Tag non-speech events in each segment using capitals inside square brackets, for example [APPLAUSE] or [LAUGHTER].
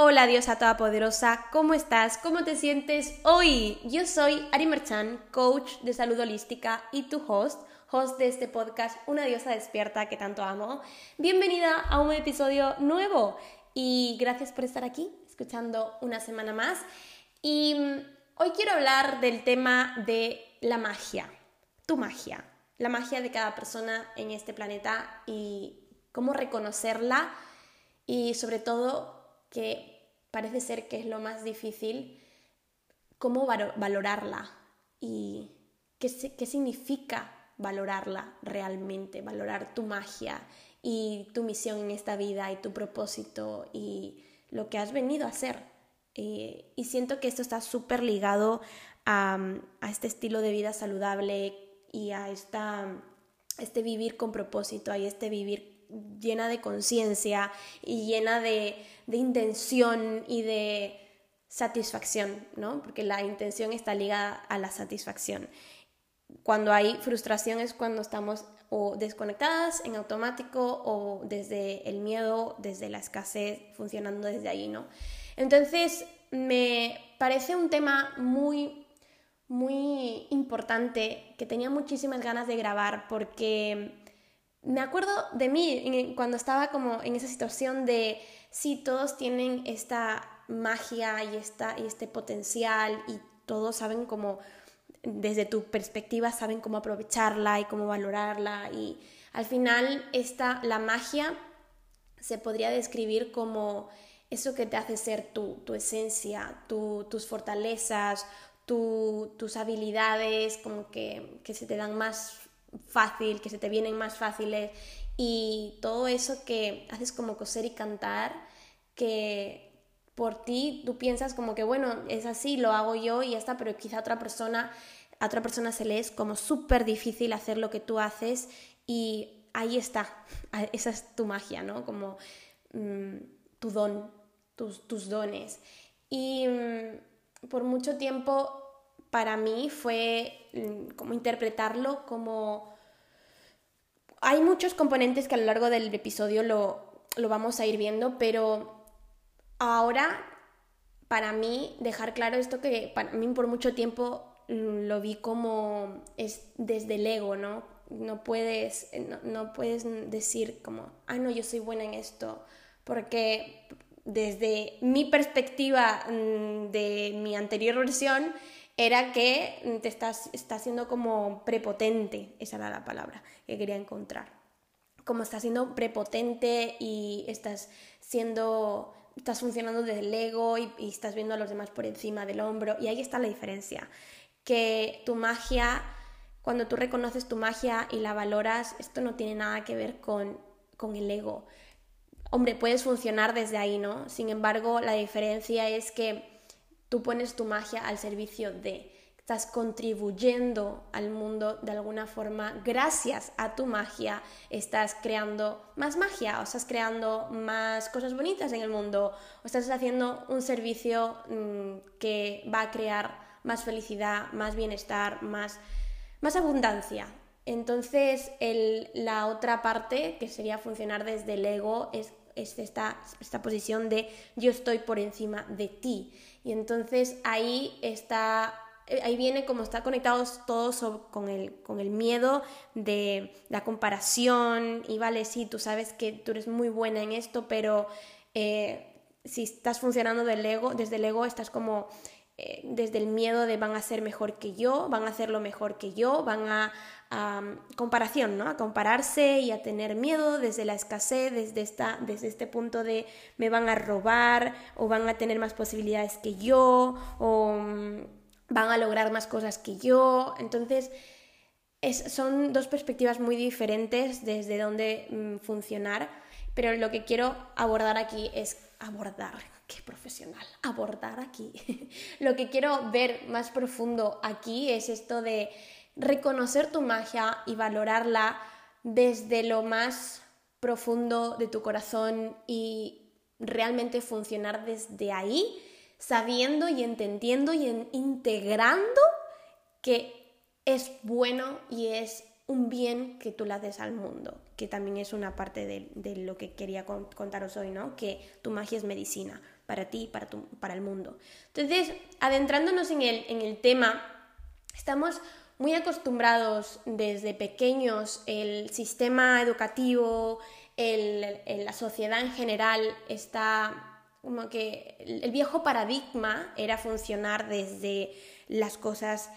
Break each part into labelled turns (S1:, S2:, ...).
S1: Hola diosa todopoderosa, ¿cómo estás? ¿Cómo te sientes hoy? Yo soy Ari Merchan, coach de salud holística y tu host, host de este podcast Una diosa despierta que tanto amo. Bienvenida a un episodio nuevo y gracias por estar aquí, escuchando una semana más. Y mm, hoy quiero hablar del tema de la magia, tu magia, la magia de cada persona en este planeta y cómo reconocerla y sobre todo que parece ser que es lo más difícil, cómo valorarla y qué, qué significa valorarla realmente, valorar tu magia y tu misión en esta vida y tu propósito y lo que has venido a hacer. Y, siento que esto está súper ligado a, a, este estilo de vida saludable y a esta, este vivir con propósito, y este vivir llena de conciencia y llena de, intención y de satisfacción, ¿no? Porque la intención está ligada a la satisfacción. Cuando hay frustración es cuando estamos o desconectadas en automático o desde el miedo, desde la escasez, funcionando desde ahí, ¿no? Entonces, me parece un tema muy, muy importante que tenía muchísimas ganas de grabar porque me acuerdo de mí cuando estaba como en esa situación de si todos tienen esta magia y, esta, y este potencial y todos saben cómo, desde tu perspectiva, saben cómo aprovecharla y cómo valorarla y al final esta, la magia se podría describir como eso que te hace ser tú, tu esencia, tus fortalezas, tus habilidades, como que, que se te dan más fácil, que se te vienen más fáciles y todo eso que haces como coser y cantar, que por ti tú piensas como que bueno, es así, lo hago yo y ya está, pero quizá otra persona, a otra persona se le es como súper difícil hacer lo que tú haces y ahí está, [LAUGHS] esa es tu magia, ¿no? Como mm, tu don, tus, tus dones. Y mm, por mucho tiempo para mí fue mm, como interpretarlo como... Hay muchos componentes que a lo largo del episodio lo, lo vamos a ir viendo, pero ahora para mí dejar claro esto que para mí por mucho tiempo mm, lo vi como es desde el ego, ¿no? No puedes, no, no puedes decir como, ah, no, yo soy buena en esto, porque desde mi perspectiva mm, de mi anterior versión, era que te estás, estás siendo como prepotente, esa era la palabra que quería encontrar. Como estás siendo prepotente y estás siendo, estás funcionando desde el ego y, y estás viendo a los demás por encima del hombro. Y ahí está la diferencia. Que tu magia, cuando tú reconoces tu magia y la valoras, esto no tiene nada que ver con, con el ego. Hombre, puedes funcionar desde ahí, ¿no? Sin embargo, la diferencia es que Tú pones tu magia al servicio de, estás contribuyendo al mundo de alguna forma, gracias a tu magia estás creando más magia, o estás creando más cosas bonitas en el mundo, o estás haciendo un servicio mm, que va a crear más felicidad, más bienestar, más, más abundancia. Entonces, la otra parte, que sería funcionar desde el ego, es, es esta, esta posición de yo estoy por encima de ti. Y entonces ahí está, eh, ahí viene como está conectados todos con el, con el miedo de la comparación y vale, sí, tú sabes que tú eres muy buena en esto, pero eh, si estás funcionando del ego, desde el ego estás como eh, desde el miedo de van a ser mejor que yo, van a hacerlo mejor que yo, van a, a comparación, ¿no? A compararse y a tener miedo desde la escasez, desde, esta, desde este punto de me van a robar o van a tener más posibilidades que yo o mm, van a lograr más cosas que yo. Entonces, son dos perspectivas muy diferentes desde donde mm, funcionar, pero lo que quiero abordar aquí es abordar, qué profesional, abordar aquí. [LAUGHS] lo que quiero ver más profundo aquí es esto de reconocer tu magia y valorarla desde lo más profundo de tu corazón y realmente funcionar desde ahí, sabiendo y entendiendo y integrando que es bueno y es un bien que tú le haces al mundo, que también es una parte de, lo que quería contaros hoy, ¿no? Que tu magia es medicina para ti para, para el mundo. Entonces, adentrándonos en el, en el tema, estamos muy acostumbrados desde pequeños, el sistema educativo, la sociedad en general está como que el viejo paradigma era funcionar desde las cosas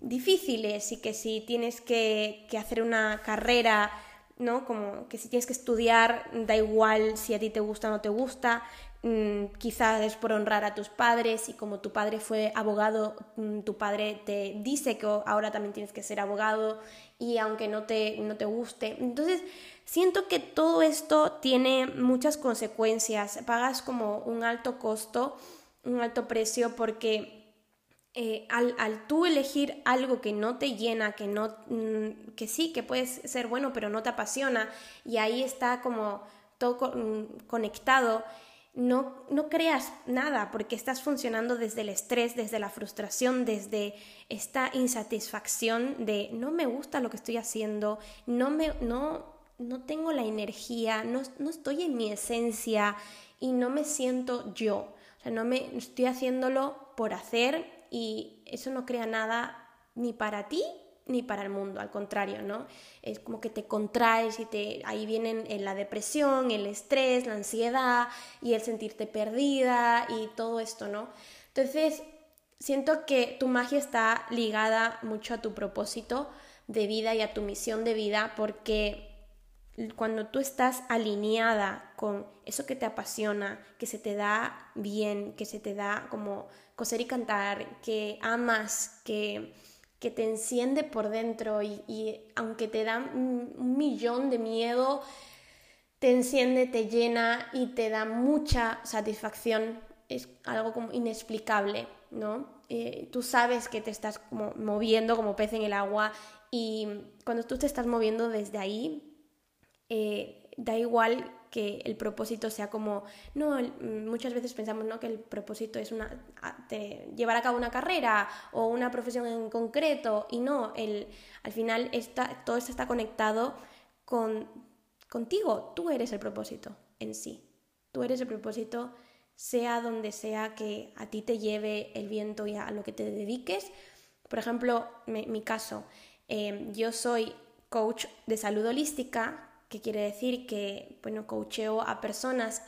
S1: difíciles y que si tienes que, hacer una carrera, ¿no? Como que si tienes que estudiar, da igual si a ti te gusta o no te gusta, mm, quizás es por honrar a tus padres y como tu padre fue abogado, mm, tu padre te dice que ahora también tienes que ser abogado y aunque no te, no te guste. Entonces, siento que todo esto tiene muchas consecuencias, pagas como un alto costo, un alto precio porque eh, al, tú elegir algo que no te llena, que no, mm, que sí, que puedes ser bueno, pero no te apasiona, y ahí está como todo mm, conectado, no, no creas nada, porque estás funcionando desde el estrés, desde la frustración, desde esta insatisfacción de no me gusta lo que estoy haciendo, no me, no, no tengo la energía, no, no estoy en mi esencia y no me siento yo. O sea, no me estoy haciéndolo por hacer y eso no crea nada ni para ti ni para el mundo, al contrario, ¿no? Es como que te contraes y te ahí vienen eh, la depresión, el estrés, la ansiedad y el sentirte perdida y todo esto, ¿no? Entonces, siento que tu magia está ligada mucho a tu propósito de vida y a tu misión de vida porque cuando tú estás alineada con eso que te apasiona, que se te da bien, que se te da como coser y cantar, que amas, que, que te enciende por dentro y, aunque te da un, millón de miedo, te enciende, te llena y te da mucha satisfacción. Es algo como inexplicable, ¿no? Eh, tú sabes que te estás moviendo como pez en el agua y cuando tú te estás moviendo desde ahí, eh, da igual que el propósito sea como, no, muchas veces pensamos ¿no? que el propósito es una, llevar a cabo una carrera o una profesión en concreto y no, el, al final está, todo esto está conectado con, contigo, tú eres el propósito en sí, tú eres el propósito sea donde sea que a ti te lleve el viento y a lo que te dediques. Por ejemplo, mi caso, eh, yo soy coach de salud holística que quiere decir que, bueno, coacheo a personas,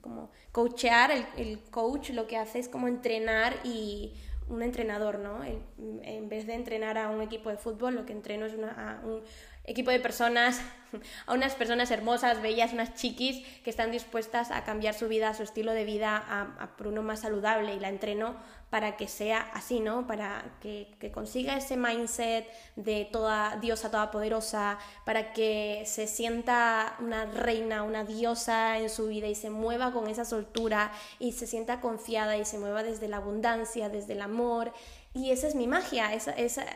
S1: como coachear, el, coach lo que hace es como entrenar y un entrenador, ¿no? en vez de entrenar a un equipo de fútbol, lo que entreno es a un equipo de personas, [LAUGHS] a unas personas hermosas, bellas, unas chiquis que están dispuestas a cambiar su vida, su estilo de vida a, a por uno más saludable y la entreno para que sea así, ¿no? Para que, consiga ese mindset de toda diosa toda poderosa, para que se sienta una reina, una diosa en su vida y se mueva con esa soltura y se sienta confiada y se mueva desde la abundancia, desde el amor. Y esa es mi magia, esa, esa,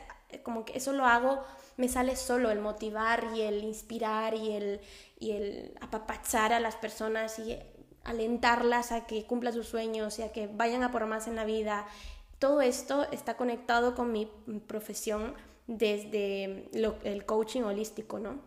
S1: como que eso lo hago, me sale solo el motivar y el inspirar y el, y el apapachar a las personas y alentarlas a que cumplan sus sueños y a que vayan a por más en la vida. Todo esto está conectado con mi profesión desde el coaching holístico, ¿no?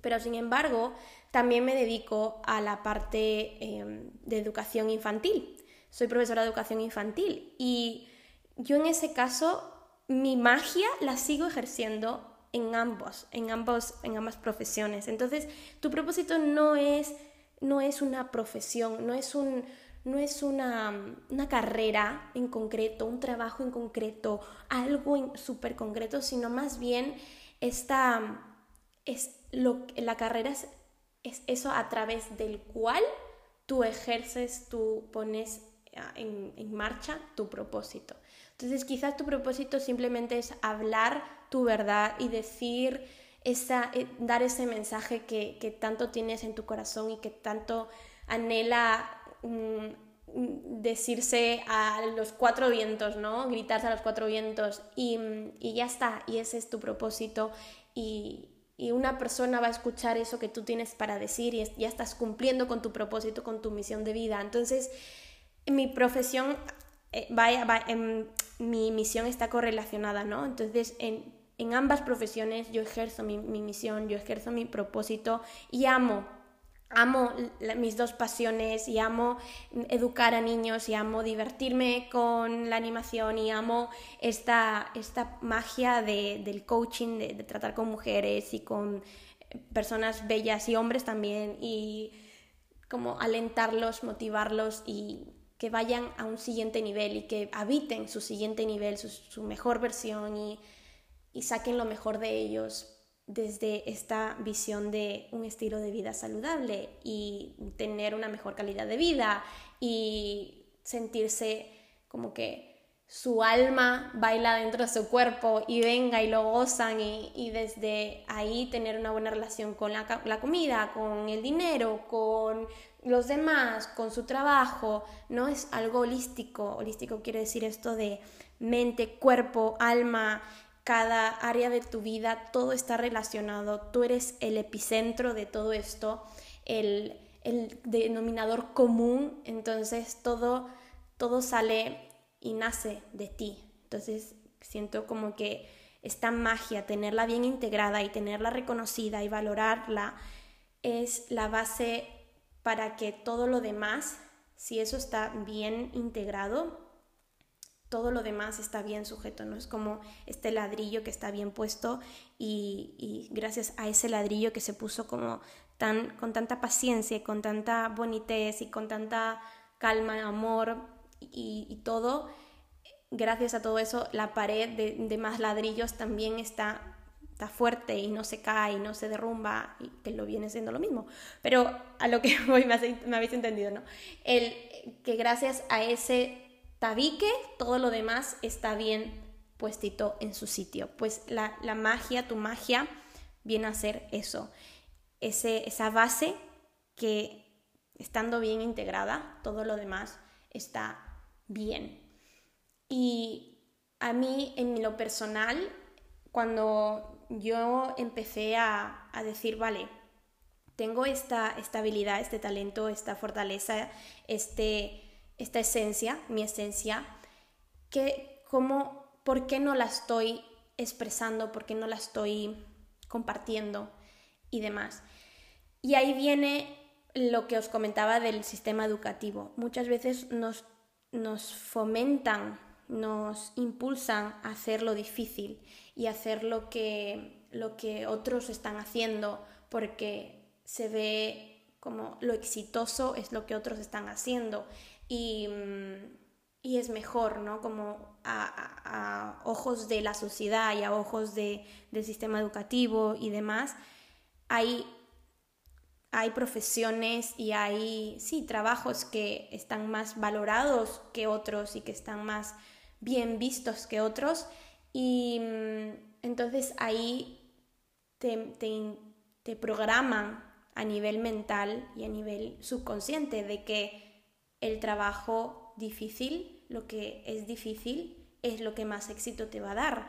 S1: Pero sin embargo, también me dedico a la parte em, de educación infantil. Soy profesora de educación infantil y yo en ese caso mi magia la sigo ejerciendo en ambos, en ambos, en ambas profesiones. Entonces, tu propósito no es no es una profesión, no es, un, no es una, una, carrera en concreto, un trabajo en concreto, algo súper concreto, sino más bien esta, es lo, la carrera es, es, eso a través del cual tú ejerces, tú pones ah, en, en marcha tu propósito. Entonces quizás tu propósito simplemente es hablar tu verdad y decir eh, dar ese mensaje que, tanto tienes en tu corazón y que tanto anhela mm, mm, decirse a los cuatro vientos, ¿no? Gritarse a los cuatro vientos y, ya está, y ese es tu propósito y, una persona va a escuchar eso que tú tienes para decir y ya estás cumpliendo con tu propósito, con tu misión de vida. Entonces, mi profesión, eh, vaya, mi misión está correlacionada, ¿no? Entonces, en, en ambas profesiones yo ejerzo mi, misión, yo ejerzo mi propósito y amo amo mis dos pasiones y amo educar a niños y amo divertirme con la animación y amo esta, esta magia del coaching, de, tratar con mujeres y con personas bellas y hombres también y como alentarlos, motivarlos y que vayan a un siguiente nivel y que habiten su siguiente nivel, su, mejor versión y, y saquen lo mejor de ellos desde esta visión de un estilo de vida saludable y tener una mejor calidad de vida y sentirse como que su alma baila dentro de su cuerpo y venga y lo gozan y, desde ahí tener una buena relación con la, la, comida, con el dinero, con los demás, con su trabajo, no es algo holístico. Holístico quiere decir esto de mente, cuerpo, alma, cada área de tu vida, todo está relacionado, tú eres el epicentro de todo esto, el, el denominador común, entonces todo, todo sale y nace de ti. Entonces siento como que esta magia, tenerla bien integrada y tenerla reconocida y valorarla, es la base para que todo lo demás, si eso está bien integrado, todo lo demás está bien sujeto, ¿no? Es como este ladrillo que está bien puesto y, gracias a ese ladrillo que se puso como tan, con tanta paciencia, con tanta bonitez y con tanta calma, amor y, todo, gracias a todo eso, la pared de, más ladrillos también está está fuerte y no se cae y no se derrumba, y que lo viene siendo lo mismo. Pero a lo que [LAUGHS] voy me, habéis entendido, ¿no? El, que gracias a ese tabique, todo lo demás está bien puestito en su sitio. Pues la, la magia, tu magia, viene a ser eso, ese, esa base que estando bien integrada, todo lo demás está bien. Y a mí, en lo personal, cuando yo empecé a, a decir, vale, tengo esta estabilidad, este talento, esta fortaleza, este, esta esencia, mi esencia, que como, ¿por qué no la estoy expresando? ¿Por qué no la estoy compartiendo? Y demás. Y ahí viene lo que os comentaba del sistema educativo. Muchas veces nos, nos fomentan, nos impulsan a hacer lo difícil y hacer lo que, lo que otros están haciendo porque se ve como lo exitoso es lo que otros están haciendo y, y es mejor, ¿no? Como a, ojos de la sociedad y a ojos de, del sistema educativo y demás, hay, hay profesiones y hay, sí, trabajos que están más valorados que otros y que están más bien vistos que otros y entonces ahí te, te programan a nivel mental y a nivel subconsciente de que el trabajo difícil, lo que es difícil, es lo que más éxito te va a dar.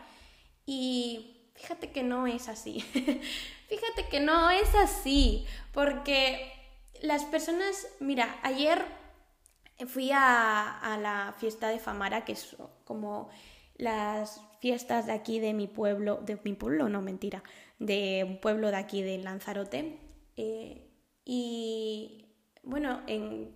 S1: Y fíjate que no es así. [LAUGHS] fíjate que no es así, porque las personas, mira, ayer fui a, a, la fiesta de Famara, que es como las fiestas de aquí de mi pueblo, de mi pueblo, no mentira, de un pueblo de aquí de Lanzarote. Eh, y bueno,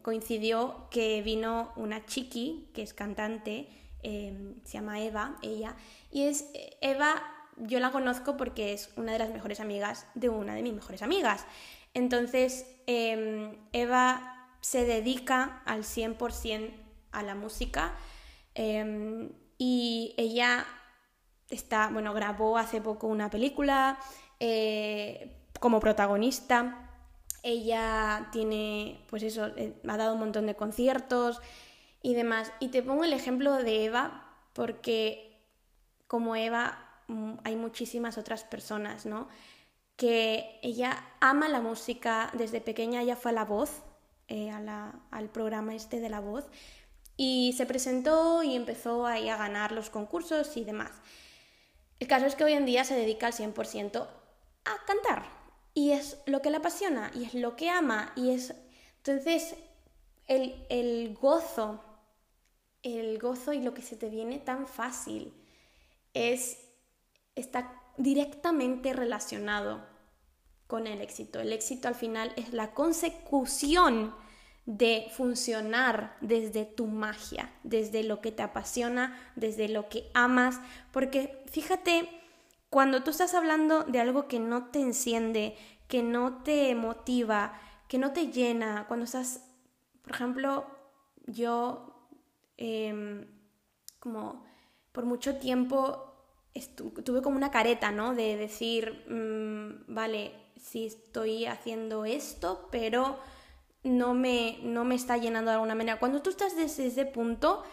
S1: coincidió que vino una chiqui, que es cantante, em, se llama Eva, ella, y es Eva, yo la conozco porque es una de las mejores amigas de una de mis mejores amigas. Entonces, em, Eva se dedica al 100% a la música em, y ella está, bueno, grabó hace poco una película eh, como protagonista ella tiene, pues eso, eh, ha dado un montón de conciertos y demás. Y te pongo el ejemplo de Eva porque como Eva mm, hay muchísimas otras personas, ¿no? Que ella ama la música, desde pequeña ella fue a la voz, eh, al programa este de la voz, y se presentó y empezó ahí a ganar los concursos y demás. El caso es que hoy en día se dedica al 100% a cantar, y es lo que le apasiona y es lo que ama y es entonces el, el gozo el gozo y lo que se te viene tan fácil es esta directamente relacionado con el éxito. El éxito al final es la consecución de funcionar desde tu magia, desde lo que te apasiona, desde lo que amas, porque fíjate, cuando tú estás hablando de algo que no te enciende, que no te motiva, que no te llena, cuando estás, por ejemplo, yo em, como por mucho tiempo tuve como una careta, ¿no? De decir, mm, vale, sí estoy haciendo esto, pero no me, no me está llenando de alguna manera. Cuando tú estás desde ese punto,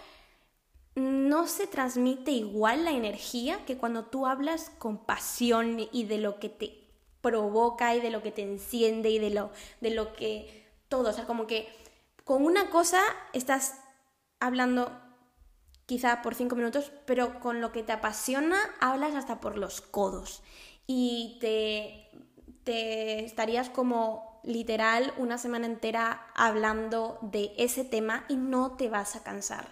S1: no se transmite igual la energía que cuando tú hablas con pasión y de lo que te provoca y de lo que te enciende y de lo, de lo que todo. O sea, como que con una cosa estás hablando quizá por cinco minutos, pero con lo que te apasiona hablas hasta por los codos y te, te estarías como literal una semana entera hablando de ese tema y no te vas a cansar.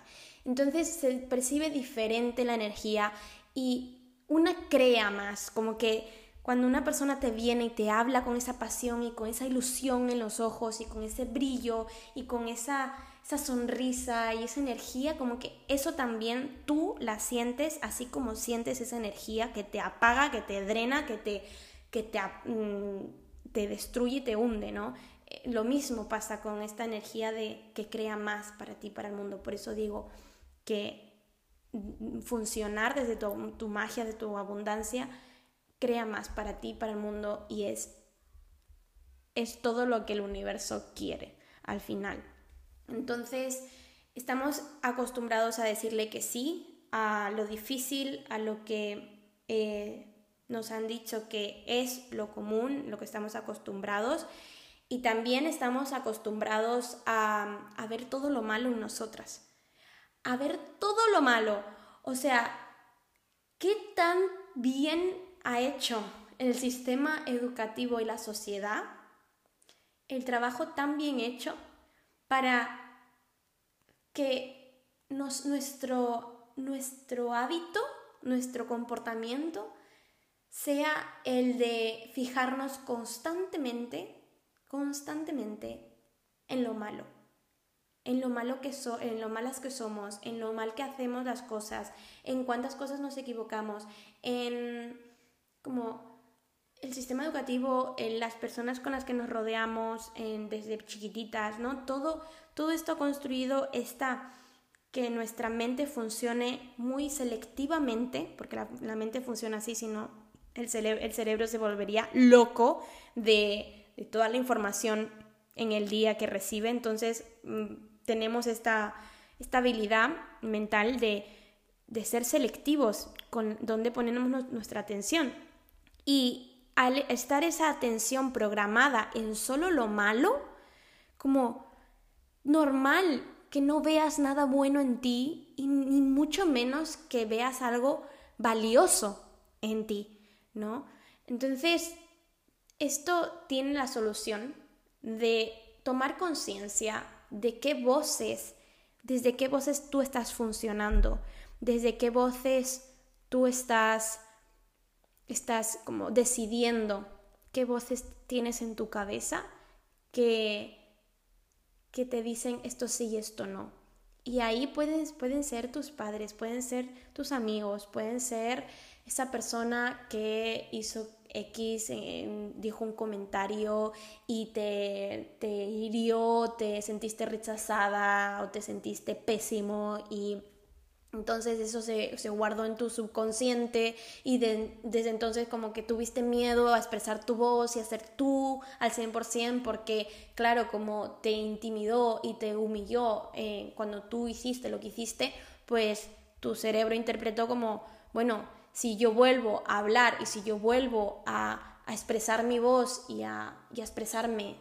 S1: Entonces se percibe diferente la energía y una crea más, como que cuando una persona te viene y te habla con esa pasión y con esa ilusión en los ojos y con ese brillo y con esa esa sonrisa y esa energía, como que eso también tú la sientes así como sientes esa energía que te apaga, que te drena, que te, que te, mm, te destruye te hunde, ¿no? Eh, lo mismo pasa con esta energía de que crea más para ti, para el mundo. Por eso digo que funcionar desde tu, tu magia, de tu abundancia, crea más para ti, para el mundo y es, es todo lo que el universo quiere al final. Entonces, estamos acostumbrados a decirle que sí a lo difícil, a lo que eh, nos han dicho que es lo común, lo que estamos acostumbrados. Y también estamos acostumbrados a, a ver todo lo malo en nosotras. A ver todo lo malo. O sea, ¿qué tan bien ha hecho el sistema educativo y la sociedad el trabajo tan bien hecho para que nuestro, nuestro hábito, nuestro comportamiento sea el de fijarnos constantemente, constantemente en lo malo, en lo malo que so, en lo malas que somos, en lo mal que hacemos las cosas, en cuántas cosas nos equivocamos, en como el sistema educativo, en las personas con las que nos rodeamos desde chiquititas, ¿no? Todo, todo esto construido está que nuestra mente funcione muy selectivamente, porque la, mente funciona así, si no el, el, cerebro se volvería loco de, toda la información en el día que recibe. Entonces mm, tenemos esta, esta habilidad mental de, de ser selectivos con dónde ponemos nuestra atención. Y al estar esa atención programada en solo lo malo, como normal que no veas nada bueno en ti y ni mucho menos que veas algo valioso en ti, ¿no? Entonces, esto tiene la solución de tomar conciencia de qué voces, desde qué voces tú estás funcionando, desde qué voces tú estás estás como decidiendo qué voces tienes en tu cabeza que, que te dicen esto sí y esto no. Y ahí pueden, pueden ser tus padres, pueden ser tus amigos, pueden ser esa persona que hizo X, eh, dijo un comentario y te, te hirió, te sentiste rechazada o te sentiste pésimo y entonces eso se, guardó en tu subconsciente y desde entonces como que tuviste miedo a expresar tu voz y a ser tú al 100% porque claro, como te intimidó y te humilló eh, cuando tú hiciste lo que hiciste, pues tu cerebro interpretó como, bueno, si yo vuelvo a hablar y si yo vuelvo a, expresar mi voz y a, expresarme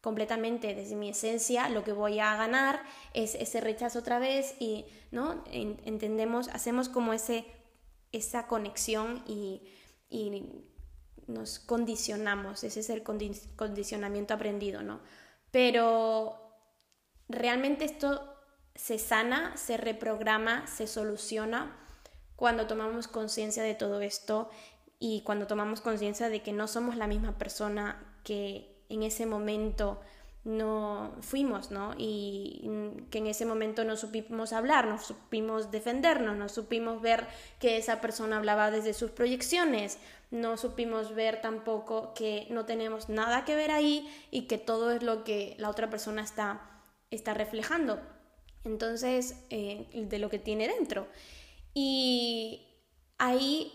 S1: completamente desde mi esencia, lo que voy a ganar es ese rechazo otra vez y ¿no? entendemos, hacemos como ese, esa conexión y, nos condicionamos, ese es el condicionamiento aprendido, ¿no? Pero realmente esto se sana, se reprograma, se soluciona cuando tomamos conciencia de todo esto y cuando tomamos conciencia de que no somos la misma persona que en ese momento no fuimos, ¿no? Y que en ese momento no supimos hablar, no supimos defendernos, no supimos ver que esa persona hablaba desde sus proyecciones, no supimos ver tampoco que no tenemos nada que ver ahí y que todo es lo que la otra persona está, está reflejando. Entonces, eh, de lo que tiene dentro. Y ahí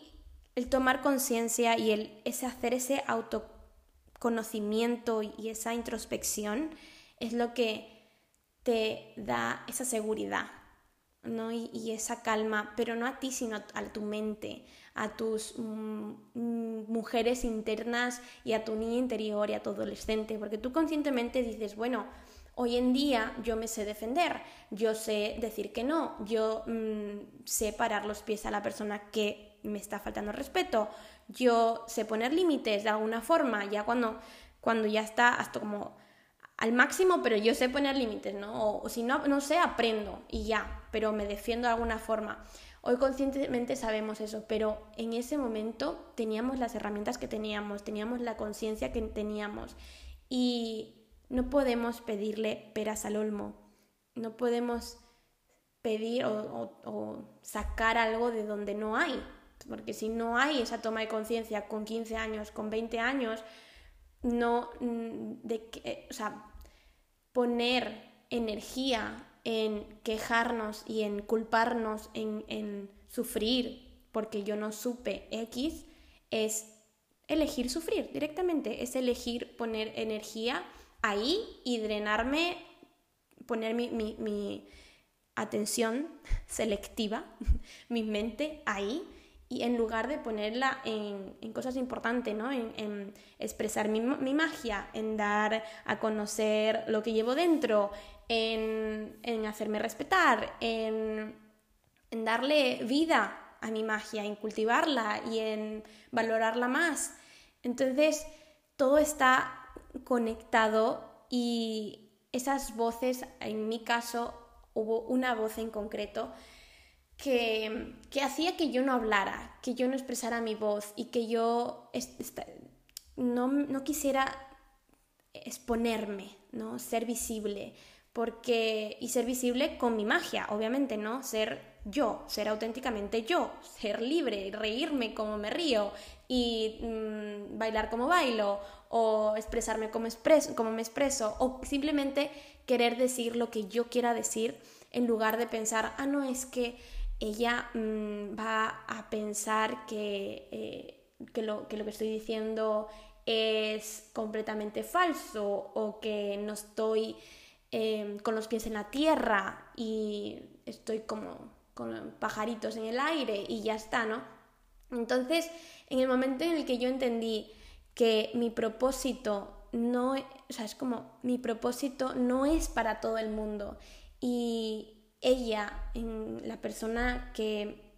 S1: el tomar conciencia y el ese hacer ese autoconocimiento y esa introspección es lo que te da esa seguridad ¿no? y, esa calma, pero no a ti, sino a, tu mente, a tus mm, mm, mujeres internas y a tu niña interior y a tu adolescente, porque tú conscientemente dices, bueno, Hoy en día yo me sé defender, yo sé decir que no, yo mm, sé parar los pies a la persona que me está faltando respeto, yo sé poner límites de alguna forma, ya cuando, cuando ya está hasta como al máximo, pero yo sé poner límites, ¿no? O, si no, no sé, aprendo y ya, pero me defiendo de alguna forma. Hoy conscientemente sabemos eso, pero en ese momento teníamos las herramientas que teníamos, teníamos la conciencia que teníamos y no podemos pedirle peras al olmo, no podemos pedir o, sacar algo de donde no hay, porque si no hay esa toma de conciencia con 15 años, con 20 años, no, mm, de que, o sea, poner energía en quejarnos y en culparnos, en, en sufrir porque yo no supe X, es elegir sufrir directamente, es elegir poner energía ahí y drenarme, poner mi, atención selectiva, [LAUGHS] mi mente ahí, y en lugar de ponerla en, cosas importantes, ¿no? En, expresar mi, magia, en dar a conocer lo que llevo dentro, en, hacerme respetar, en, en darle vida a mi magia, en cultivarla y en valorarla más. Entonces, todo está conectado y esas voces, en mi caso, hubo una voz en concreto que, hacía que yo no hablara, que yo no expresara mi voz y que yo no, no quisiera exponerme, ¿no? ser visible, porque y ser visible con mi magia, obviamente, ¿no? Ser yo, ser auténticamente yo, ser libre, reírme como me río y mm, bailar como bailo o expresarme como, como me expreso o simplemente querer decir lo que yo quiera decir en lugar de pensar, ah, no, es que ella mm, va a pensar que, eh, que lo que estoy diciendo es completamente falso o que no estoy em, con los pies en la tierra y estoy como con pajaritos en el aire y ya está, ¿no? Entonces, en el momento en el que yo entendí que mi propósito no, o sea, es como mi propósito no es para todo el mundo y ella, la persona que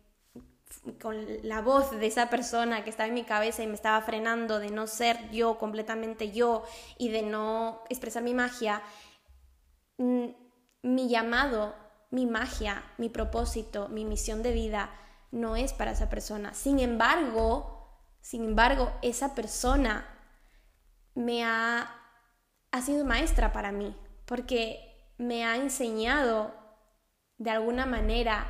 S1: con la voz de esa persona que estaba en mi cabeza y me estaba frenando de no ser yo completamente yo y de no expresar mi magia, mm, mi llamado mi magia, mi propósito, mi misión de vida no es para esa persona. Sin embargo, sin embargo, esa persona me ha, ha sido maestra para mí, porque me ha enseñado de alguna manera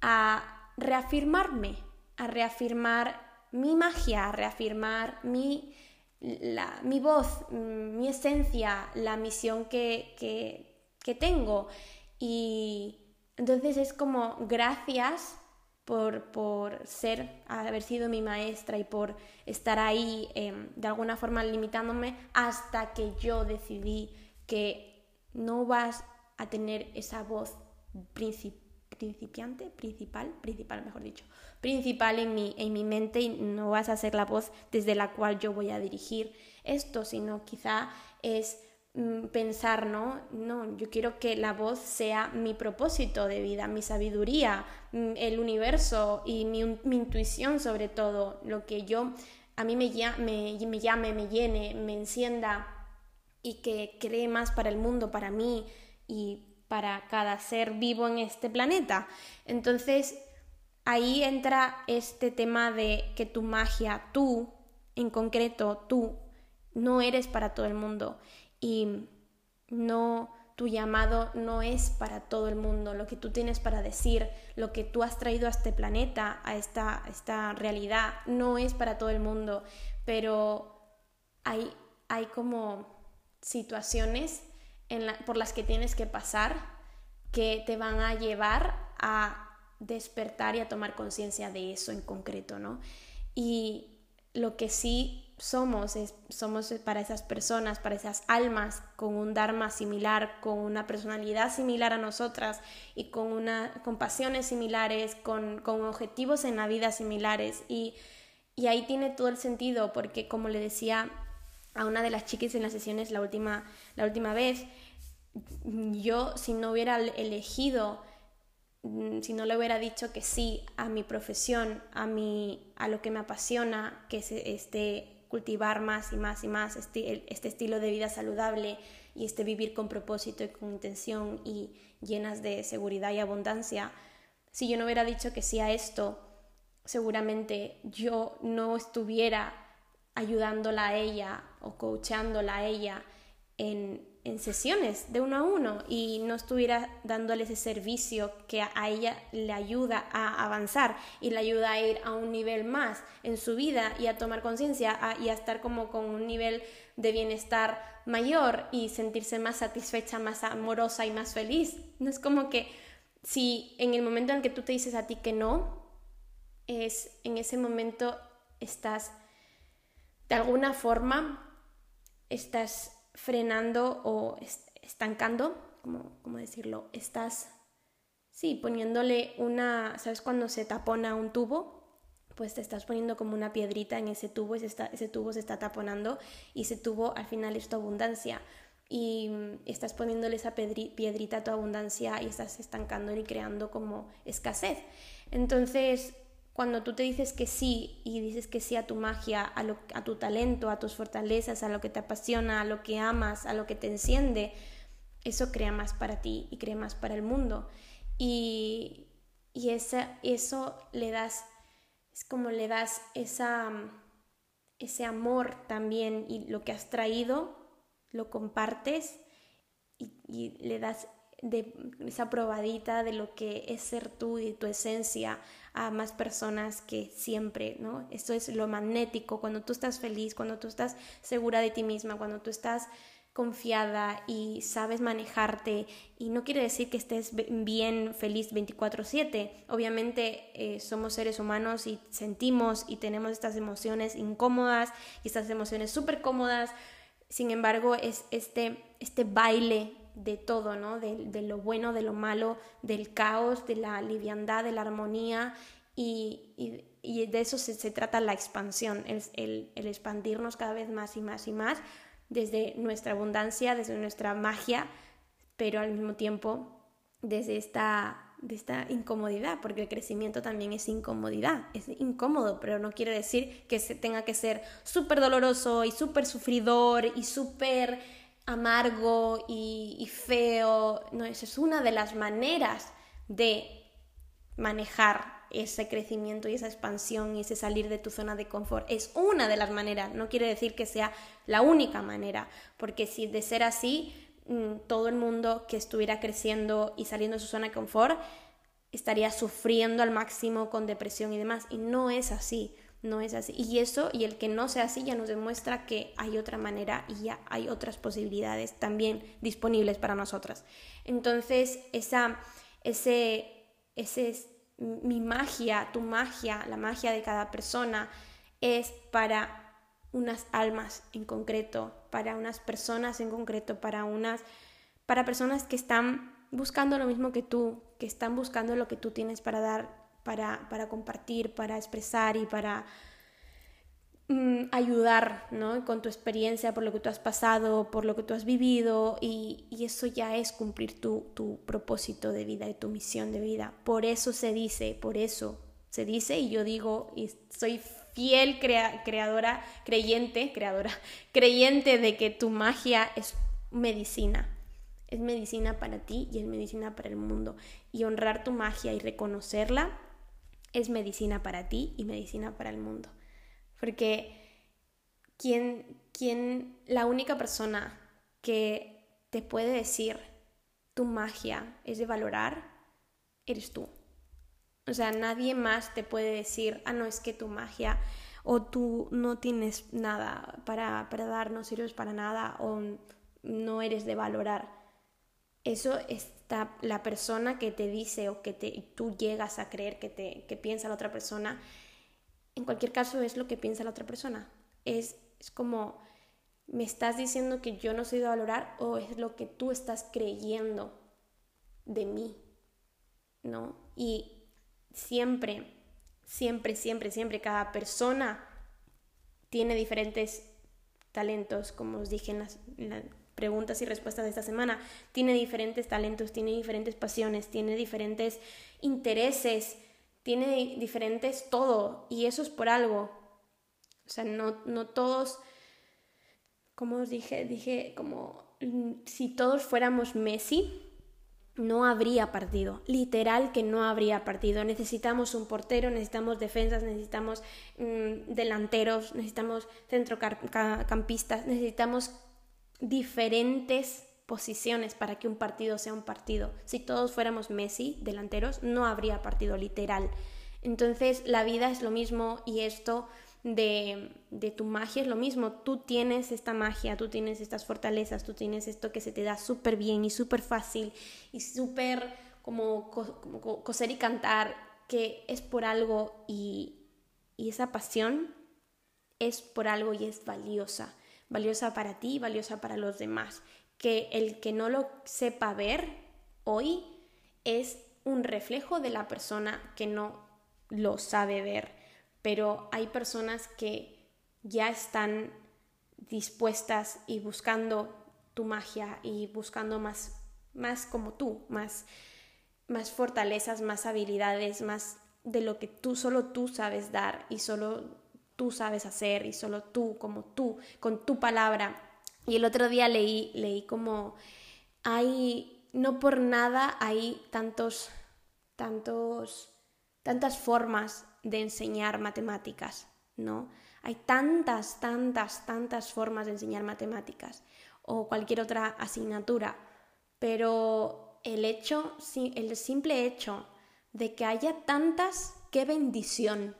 S1: a reafirmarme, a reafirmar mi magia, a reafirmar mi, mi voz, mi esencia, la misión que, que, que tengo. Y entonces es como gracias por, por ser, haber sido mi maestra y por estar ahí em, de alguna forma limitándome hasta que yo decidí que no vas a tener esa voz principiante, principal, principal mejor dicho, principal en mi, en mi mente y no vas a ser la voz desde la cual yo voy a dirigir esto, sino quizá es pensar, ¿no? No, yo quiero que la voz sea mi propósito de vida, mi sabiduría, mm, el universo y mi, intuición sobre todo, lo que yo, a mí me, me, me llame, me llene, me encienda y que cree más para el mundo, para mí y para cada ser vivo en este planeta. Entonces, ahí entra este tema de que tu magia, tú, en concreto, tú, no eres para todo el mundo y no tu llamado no es para todo el mundo, lo que tú tienes para decir, lo que tú has traído a este planeta, a esta, esta realidad, no es para todo el mundo, pero hay, hay como situaciones por las que tienes que pasar que te van a llevar a despertar y a tomar conciencia de eso en concreto, ¿no? Y lo que sí somos, somos para esas personas, para esas almas con un Dharma similar, con una personalidad similar a nosotras y con, una, con pasiones similares, con, con objetivos en la vida similares. Y, y ahí tiene todo el sentido, porque como le decía a una de las chicas en las sesiones la última, la última vez, yo si no hubiera elegido Mm, si no le hubiera dicho que sí a mi profesión, a, mi, a lo que me apasiona, que es este, cultivar más y más y más este, este estilo de vida saludable y este vivir con propósito y con intención y llenas de seguridad y abundancia, si yo no hubiera dicho que sí a esto, seguramente yo no estuviera ayudándola a ella o coachándola a ella en en sesiones de uno a uno y no estuviera dándole ese servicio que a ella le ayuda a avanzar y le ayuda a ir a un nivel más en su vida y a tomar conciencia y a estar como con un nivel de bienestar mayor y sentirse más satisfecha, más amorosa y más feliz. No es como que si en el momento en que tú te dices a ti que no, es en ese momento estás de alguna forma estás frenando o estancando, como, decirlo, estás, sí, poniéndole una, ¿sabes cuando se tapona un tubo? Pues te estás poniendo como una piedrita en ese tubo, ese, ese tubo se está taponando y ese tubo al final es tu abundancia y estás poniéndole esa piedrita a tu abundancia y estás estancando y creando como escasez. Entonces, cuando tú te dices que sí y dices que sí a tu magia, a, lo, a tu talento, a tus fortalezas, a lo que te apasiona, a lo que amas, a lo que te enciende, eso crea más para ti y crea más para el mundo. Y, y eso le das, es como le das esa, ese amor también y lo que has traído, lo compartes y, y le das de esa probadita de lo que es ser tú y tu esencia a más personas que siempre, ¿no? Esto es lo magnético, cuando tú estás feliz, cuando tú estás segura de ti misma, cuando tú estás confiada y sabes manejarte y no quiere decir que estés bien feliz 24/7. Obviamente eh, somos seres humanos y sentimos y tenemos estas emociones incómodas y estas emociones súper cómodas. Sin embargo, es este, este baile de todo, ¿no? De, lo bueno, de lo malo, del caos, de la liviandad, de la armonía y, de eso se, trata la expansión, el, expandirnos cada vez más y más y más desde nuestra abundancia, desde nuestra magia, pero al mismo tiempo desde esta, de esta incomodidad, porque el crecimiento también es incomodidad, es incómodo, pero no quiere decir que se tenga que ser súper doloroso y súper sufridor y súper amargo y, feo. No, esa es una de las maneras de manejar ese crecimiento y esa expansión y ese salir de tu zona de confort. Es una de las maneras, no quiere decir que sea la única manera, porque si de ser así, mm, todo el mundo que estuviera creciendo y saliendo de su zona de confort estaría sufriendo al máximo con depresión y demás, y no es así no es así. Y eso, y el que no sea así, ya nos demuestra que hay otra manera y ya hay otras posibilidades también disponibles para nosotras. Entonces, esa, ese, ese es mi magia, tu magia, la magia de cada persona, es para unas almas en concreto, para unas personas en concreto, para unas, para personas que están buscando lo mismo que tú, que están buscando lo que tú tienes para dar para, compartir, para expresar y para mm, ayudar ¿no? con tu experiencia, por lo que tú has pasado, por lo que tú has vivido y, eso ya es cumplir tu, tu, propósito de vida y tu misión de vida. Por eso se dice, por eso se dice y yo digo y soy fiel creadora, creyente, creadora, [LAUGHS] creyente de que tu magia es medicina. Es medicina para ti y es medicina para el mundo. Y honrar tu magia y reconocerla es medicina para ti y medicina para el mundo. Porque quien, quien la única persona que te puede decir tu magia es de valorar, eres tú. O sea, nadie más te puede decir, ah, no, es que tu magia o tú no tienes nada para, para dar, no sirves para nada o no eres de valorar. Eso está la persona que te dice o que te, tú llegas a creer que, te, que piensa la otra persona. En cualquier caso es lo que piensa la otra persona. Es, es como, ¿me estás diciendo que yo no soy de valorar o es lo que tú estás creyendo de mí? ¿No? Y siempre, siempre, siempre, siempre, cada persona tiene diferentes talentos, como os dije en las, preguntas y respuestas de esta semana, tiene diferentes talentos, tiene diferentes pasiones, tiene diferentes intereses, tiene diferentes todo, y eso es por algo. O sea, no, no todos, como os dije, dije como si todos fuéramos Messi, no habría partido, literal que no habría partido. Necesitamos un portero, necesitamos defensas, necesitamos mm, delanteros, necesitamos centrocampistas, necesitamos diferentes posiciones para que un partido sea un partido. Si todos fuéramos Messi, delanteros, no habría partido literal. Entonces la vida es lo mismo y esto de, de, tu magia es lo mismo. Tú tienes esta magia, tú tienes estas fortalezas, tú tienes esto que se te da súper bien y súper fácil y súper como, coser y cantar, que es por algo y, y esa pasión es por algo y es valiosa. Valiosa para ti, valiosa para los demás. Que el que no lo sepa ver hoy es un reflejo de la persona que no lo sabe ver pero hay personas que ya están dispuestas y buscando tu magia y buscando más, más como tú, más, más fortalezas, más habilidades, más de lo que tú solo tú sabes dar y solo tú sabes hacer y solo tú como tú con tu palabra. Y el otro día leí leí como hay no por nada hay tantos tantos tantas formas de enseñar matemáticas, ¿no? Hay tantas, tantas, tantas formas de enseñar matemáticas o cualquier otra asignatura, pero el hecho, el simple hecho de que haya tantas, qué bendición.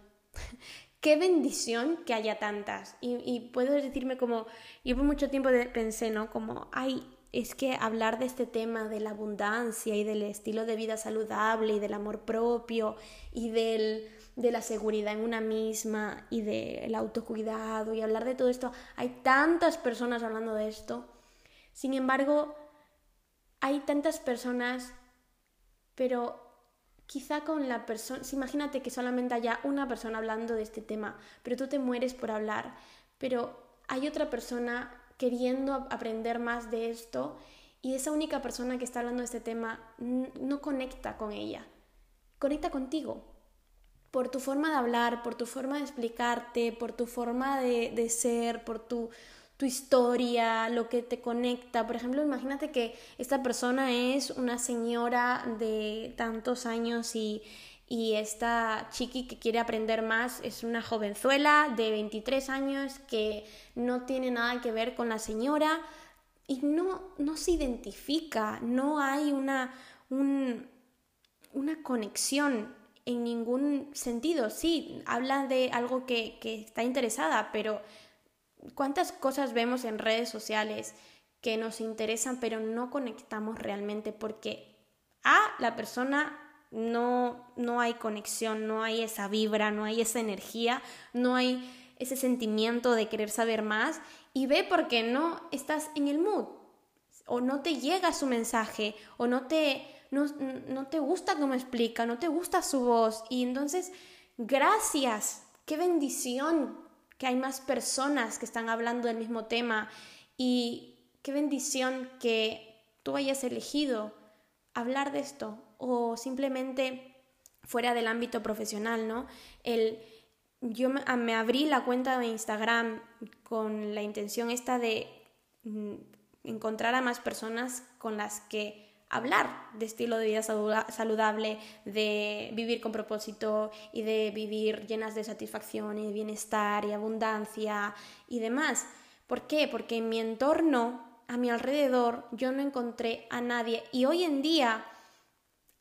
S1: Qué bendición que haya tantas. Y, y puedo decirme como, yo por mucho tiempo pensé, ¿no? Como, ay, es que hablar de este tema de la abundancia y del estilo de vida saludable y del amor propio y del de la seguridad en una misma y del autocuidado y hablar de todo esto. Hay tantas personas hablando de esto. Sin embargo, hay tantas personas, pero quizá con la persona, imagínate que solamente haya una persona hablando de este tema, pero tú te mueres por hablar, pero hay otra persona queriendo aprender más de esto y esa única persona que está hablando de este tema no conecta con ella, conecta contigo. Por tu forma de hablar, por tu forma de explicarte, por tu forma de, ser, por tu, tu historia, lo que te conecta. Por ejemplo, imagínate que esta persona es una señora de tantos años y, y esta chiqui que quiere aprender más es una jovenzuela de 23 años que no tiene nada que ver con la señora y no, no se identifica, no hay una, un, una conexión en ningún sentido. Sí, habla de algo que, está interesada, pero ¿cuántas cosas vemos en redes sociales que nos interesan pero no conectamos realmente porque a la persona no, no hay conexión, no hay esa vibra, no hay esa energía, no hay ese sentimiento de querer saber más y ve porque no estás en el mood o no te llega su mensaje o no te no, te gusta cómo explica, no te gusta su voz. Y entonces, gracias, qué bendición que hay más personas que están hablando del mismo tema y qué bendición que tú hayas elegido hablar de esto o simplemente fuera del ámbito profesional, ¿no? El, yo me, me abrí la cuenta de Instagram con la intención esta de mm, encontrar a más personas con las que hablar de estilo de vida saludable, de vivir con propósito y de vivir llenas de satisfacción y de bienestar y abundancia y demás. ¿Por qué? Porque en mi entorno, a mi alrededor, yo no encontré a nadie y hoy en día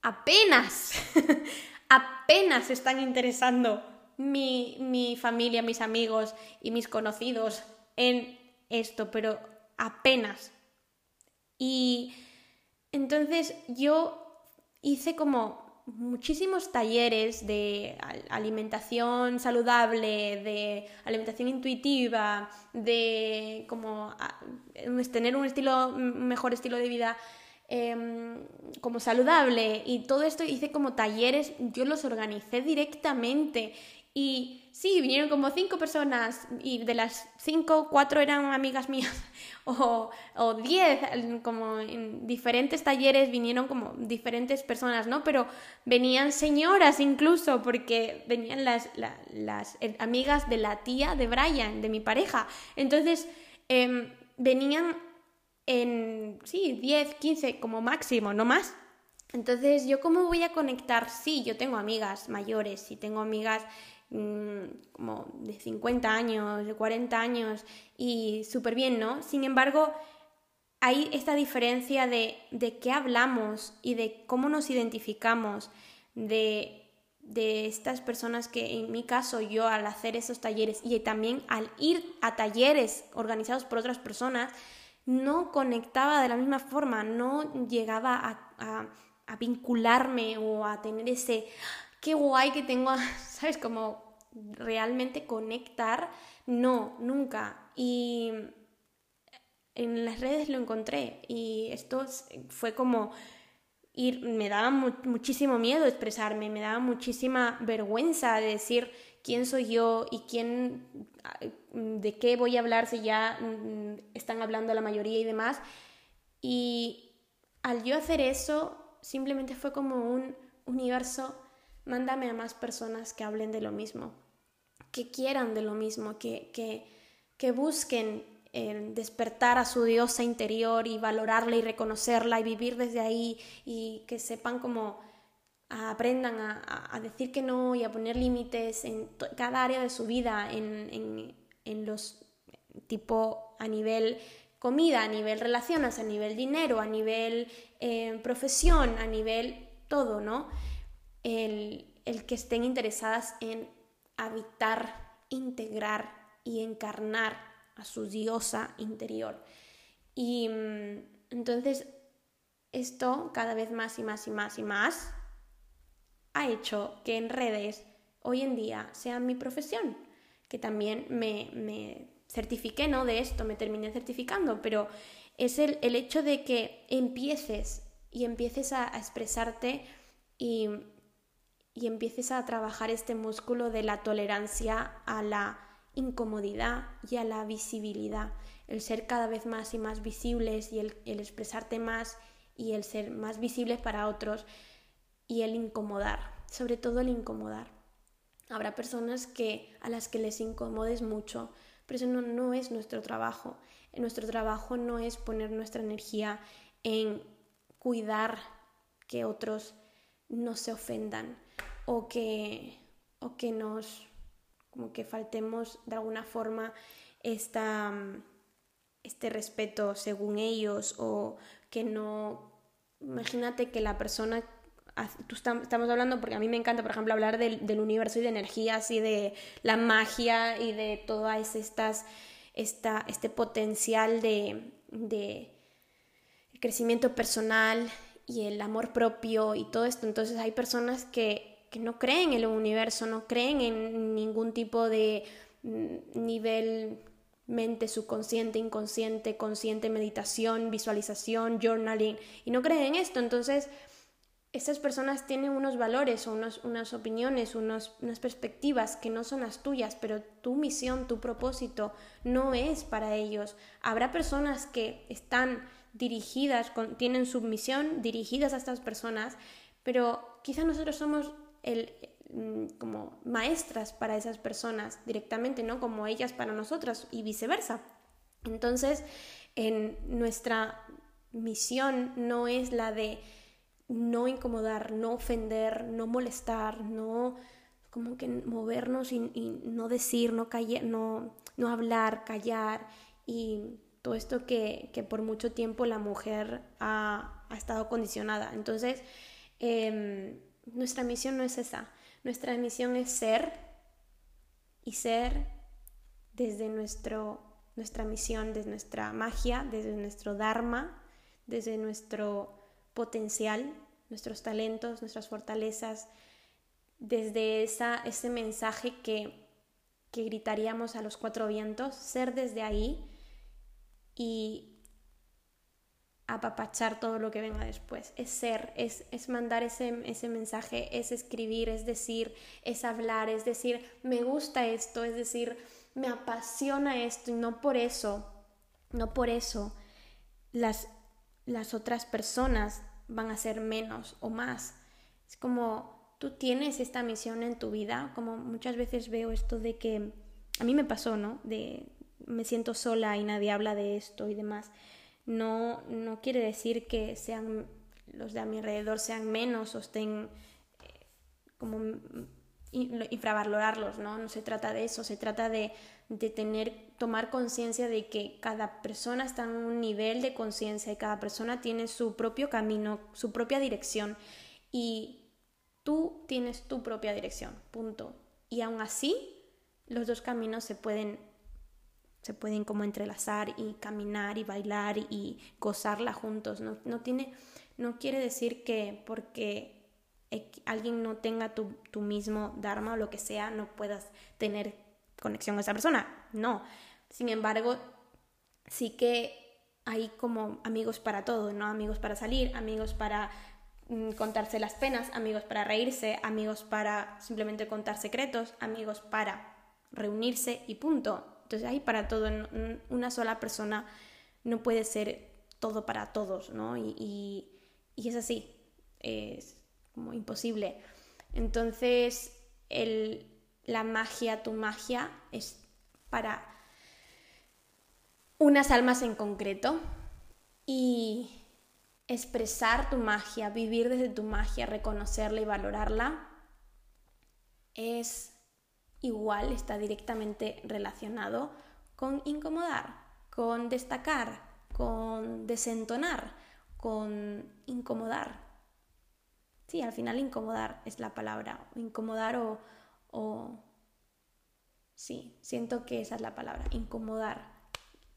S1: apenas, [LAUGHS] apenas están interesando mi, mi familia, mis amigos y mis conocidos en esto, pero apenas. Y entonces yo hice como muchísimos talleres de alimentación saludable, de alimentación intuitiva, de como tener un estilo, mejor estilo de vida em, como saludable. Y todo esto hice como talleres, yo los organicé directamente. Y sí, vinieron como cinco personas y de las cinco, cuatro eran amigas mías [LAUGHS] o, o diez, como en diferentes talleres vinieron como diferentes personas, ¿no? Pero venían señoras incluso porque venían las, las, amigas de la tía de Brian, de mi pareja. Entonces, em, venían en, sí, 10, 15 como máximo, no más. Entonces, ¿yo cómo voy a conectar? Sí, yo tengo amigas mayores y tengo amigas como de 50 años, de 40 años y súper bien, ¿no? Sin embargo, hay esta diferencia de, de qué hablamos y de cómo nos identificamos, de, de estas personas que en mi caso yo al hacer esos talleres y también al ir a talleres organizados por otras personas, no conectaba de la misma forma, no llegaba a, a, a vincularme o a tener ese qué guay que tengo, [LAUGHS] ¿sabes? Como realmente conectar, no, nunca. Y en las redes lo encontré y esto fue como ir, me daba muchísimo miedo expresarme, me daba muchísima vergüenza de decir quién soy yo y quién, de qué voy a hablar si ya mm, están hablando la mayoría y demás. Y al yo hacer eso, simplemente fue como un universo mándame a más personas que hablen de lo mismo, que quieran de lo mismo, que, que, que busquen eh, despertar a su diosa interior y valorarla y reconocerla y vivir desde ahí y que sepan como aprendan a, a, decir que no y a poner límites en cada área de su vida, en, en, en los tipo a nivel comida, a nivel relaciones, a nivel dinero, a nivel eh, profesión, a nivel todo, ¿no? El, que estén interesadas en habitar, integrar y encarnar a su diosa interior. Y mm, entonces esto cada vez más y más y más y más ha hecho que en redes hoy en día sea mi profesión, que también me, me certifiqué ¿no? de esto, me terminé certificando, pero es el, hecho de que empieces y empieces a expresarte y y empieces a trabajar este músculo de la tolerancia a la incomodidad y a la visibilidad, el ser cada vez más y más visibles y el, expresarte más y el ser más visibles para otros y el incomodar, sobre todo el incomodar. Habrá personas que a las que les incomodes mucho, pero eso no, no es nuestro trabajo. Nuestro trabajo no es poner nuestra energía en cuidar que otros no se ofendan o que, o que nos, como que faltemos de alguna forma esta, este respeto según ellos o que no, imagínate que la persona tú estamos hablando, porque a mí me encanta, por ejemplo, hablar del, universo y de energías y de la magia y de todas estas, esta, este potencial de, de crecimiento personal y el amor propio y todo esto. Entonces hay personas que que no creen en el universo, no creen en ningún tipo de mm, nivel mente subconsciente, inconsciente, consciente, meditación, visualización, journaling, y no creen en esto. Entonces, estas personas tienen unos valores o unas opiniones, unas perspectivas que no son las tuyas, pero tu misión, tu propósito no es para ellos. Habrá personas que están dirigidas, tienen su misión dirigidas a estas personas, pero quizás nosotros somos el, mm, como maestras para esas personas directamente, ¿no? Como ellas para nosotras y viceversa. Entonces, en nuestra misión no es la de no incomodar, no ofender, no molestar, no como que movernos y, no decir, no, callar, no, no hablar, callar y todo esto que, por mucho tiempo la mujer ha, estado condicionada. Entonces, em, nuestra misión no es esa. Nuestra misión es ser y ser desde nuestro, nuestra misión, desde nuestra magia, desde nuestro dharma, desde nuestro potencial, nuestros talentos, nuestras fortalezas, desde esa, ese mensaje que, que gritaríamos a los cuatro vientos, ser desde ahí y apapachar todo lo que venga después. Es ser, es, es mandar ese, ese, mensaje, es escribir, es decir, es hablar, es decir, me gusta esto, es decir, me apasiona esto y no por eso, no por eso las, las otras personas van a ser menos o más. Es como tú tienes esta misión en tu vida, como muchas veces veo esto de que a mí me pasó, ¿no? De me siento sola y nadie habla de esto y demás. No, no quiere decir que sean los de a mi alrededor sean menos o estén eh, como infravalorarlos, ¿no? No se trata de eso, se trata de, de tener, tomar conciencia de que cada persona está en un nivel de conciencia y cada persona tiene su propio camino, su propia dirección y tú tienes tu propia dirección, punto. Y aún así, los dos caminos se pueden se pueden como entrelazar y caminar y bailar y gozarla juntos. No, no, tiene, no quiere decir que porque alguien no tenga tu, tu, mismo Dharma o lo que sea, no puedas tener conexión con esa persona. No. Sin embargo, sí que hay como amigos para todo, ¿no? Amigos para salir, amigos para mm, contarse las penas, amigos para reírse, amigos para simplemente contar secretos, amigos para reunirse y punto. Entonces hay para todo, una sola persona no puede ser todo para todos, ¿no? Y, es así, es como imposible. Entonces la magia, tu magia, es para unas almas en concreto y expresar tu magia, vivir desde tu magia, reconocerla y valorarla, es igual está directamente relacionado con incomodar, con destacar, con desentonar, con incomodar. Sí, al final incomodar es la palabra. Incomodar o, o... Sí, siento que esa es la palabra, incomodar.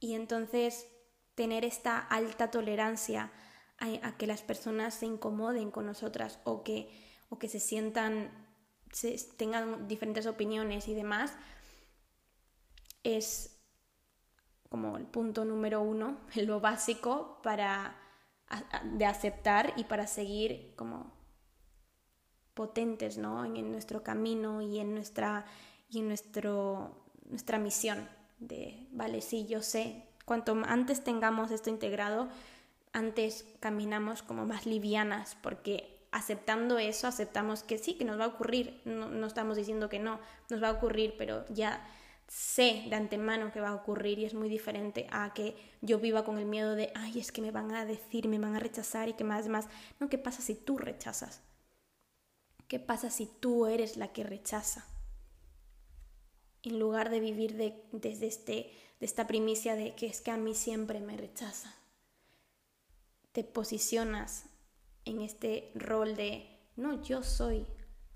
S1: Y entonces tener esta alta tolerancia a, que las personas se incomoden con nosotras o que, o que se sientan tengan diferentes opiniones y demás, es como el punto número uno, [LAUGHS] lo básico para de aceptar y para seguir como potentes ¿no? en, nuestro camino y en nuestra y nuestro nuestra misión de vale sí yo sé cuanto antes tengamos esto integrado antes caminamos como más livianas porque aceptando eso, aceptamos que sí, que nos va a ocurrir, no, estamos diciendo que no, nos va a ocurrir, pero ya sé de antemano que va a ocurrir y es muy diferente a que yo viva con el miedo de, ay, es que me van a decir, me van a rechazar y que más, más. No, ¿qué pasa si tú rechazas? ¿Qué pasa si tú eres la que rechaza? En lugar de vivir desde este, de esta primicia de que es que a mí siempre me rechaza. Te posicionas en este rol de, no, yo soy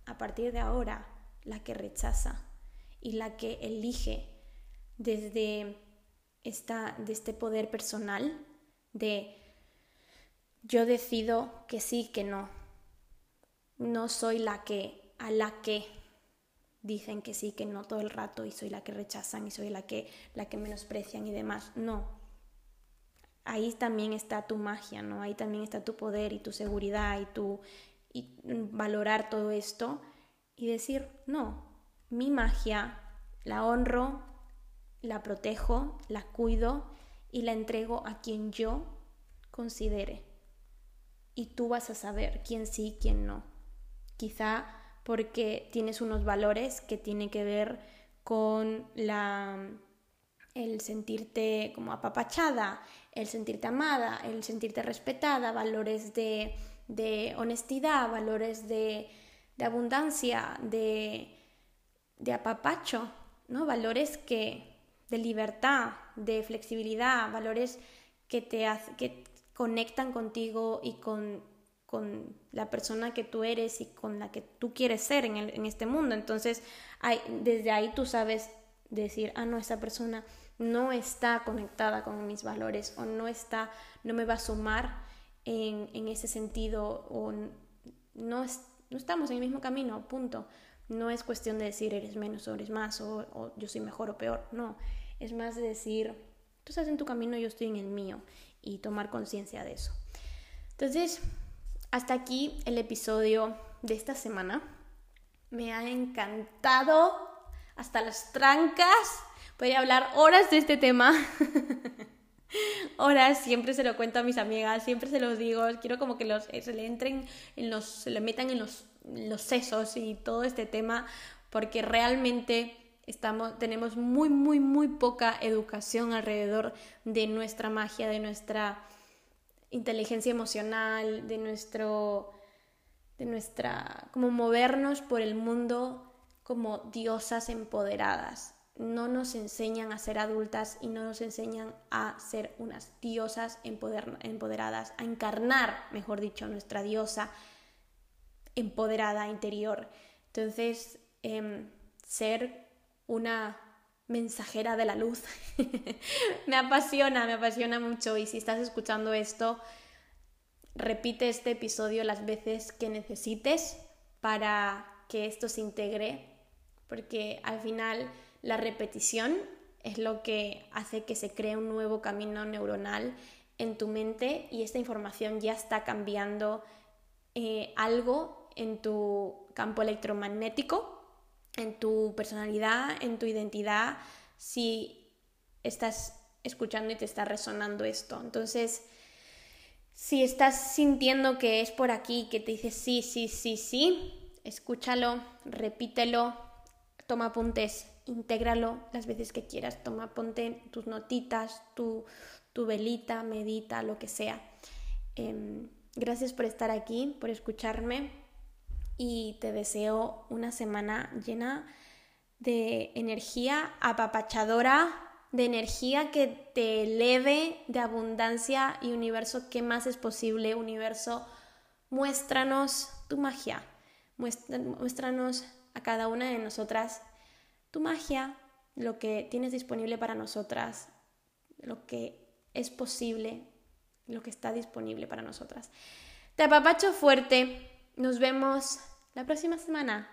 S1: a partir de ahora la que rechaza y la que elige desde esta, de este poder personal de yo decido que sí, que no. No soy la que, a la que dicen que sí, que no todo el rato y soy la que rechazan y soy la que, la que menosprecian y demás. No, ahí también está tu magia, ¿no? Ahí también está tu poder y tu seguridad y tu y valorar todo esto y decir, no, mi magia la honro, la protejo, la cuido y la entrego a quien yo considere. Y tú vas a saber quién sí, quién no. Quizá porque tienes unos valores que tienen que ver con la el sentirte como apapachada, el sentirte amada, el sentirte respetada, valores de, de honestidad, valores de, de abundancia, de, de apapacho, ¿no? Valores que, de libertad, de flexibilidad, valores que te que conectan contigo y con, con, la persona que tú eres y con la que tú quieres ser en, en este mundo. Entonces, desde ahí tú sabes decir, ah, no, esa persona no está conectada con mis valores o no está, no me va a sumar en, en ese sentido o no, no estamos en el mismo camino, punto. No es cuestión de decir eres menos o eres más o, o yo soy mejor o peor, no. Es más de decir, tú estás en tu camino, yo estoy en el mío y tomar conciencia de eso. Entonces, hasta aquí el episodio de esta semana. Me ha encantado hasta las trancas. Voy a hablar horas de este tema. [LAUGHS] horas, siempre se lo cuento a mis amigas, siempre se los digo. Quiero como que los, eh, se le entren en los, se le metan en los, los sesos y todo este tema, porque realmente estamos, tenemos muy, muy, muy poca educación alrededor de nuestra magia, de nuestra inteligencia emocional, de nuestro, de nuestra, como movernos por el mundo como diosas empoderadas. No nos enseñan a ser adultas y no nos enseñan a ser unas diosas empoderadas, a encarnar, mejor dicho, nuestra diosa empoderada interior. Entonces, em, ser una mensajera de la luz [LAUGHS] me apasiona, me apasiona mucho y si estás escuchando esto, repite este episodio las veces que necesites para que esto se integre porque al final la repetición es lo que hace que se cree un nuevo camino neuronal en tu mente y esta información ya está cambiando eh, algo en tu campo electromagnético, en tu personalidad, en tu identidad, si estás escuchando y te está resonando esto. Entonces, si estás sintiendo que es por aquí, que te dice sí, sí, sí, sí, escúchalo, repítelo, toma apuntes, intégralo las veces que quieras, toma, ponte tus notitas, tu, tu velita, medita, lo que sea. Em, gracias por estar aquí, por escucharme y te deseo una semana llena de energía apapachadora, de energía que te eleve, de abundancia y universo, ¿qué más es posible? Universo, muéstranos tu magia, muéstranos a cada una de nosotras tu magia, lo que tienes disponible para nosotras, lo que es posible, lo que está disponible para nosotras. Te apapacho fuerte. Nos vemos la próxima semana.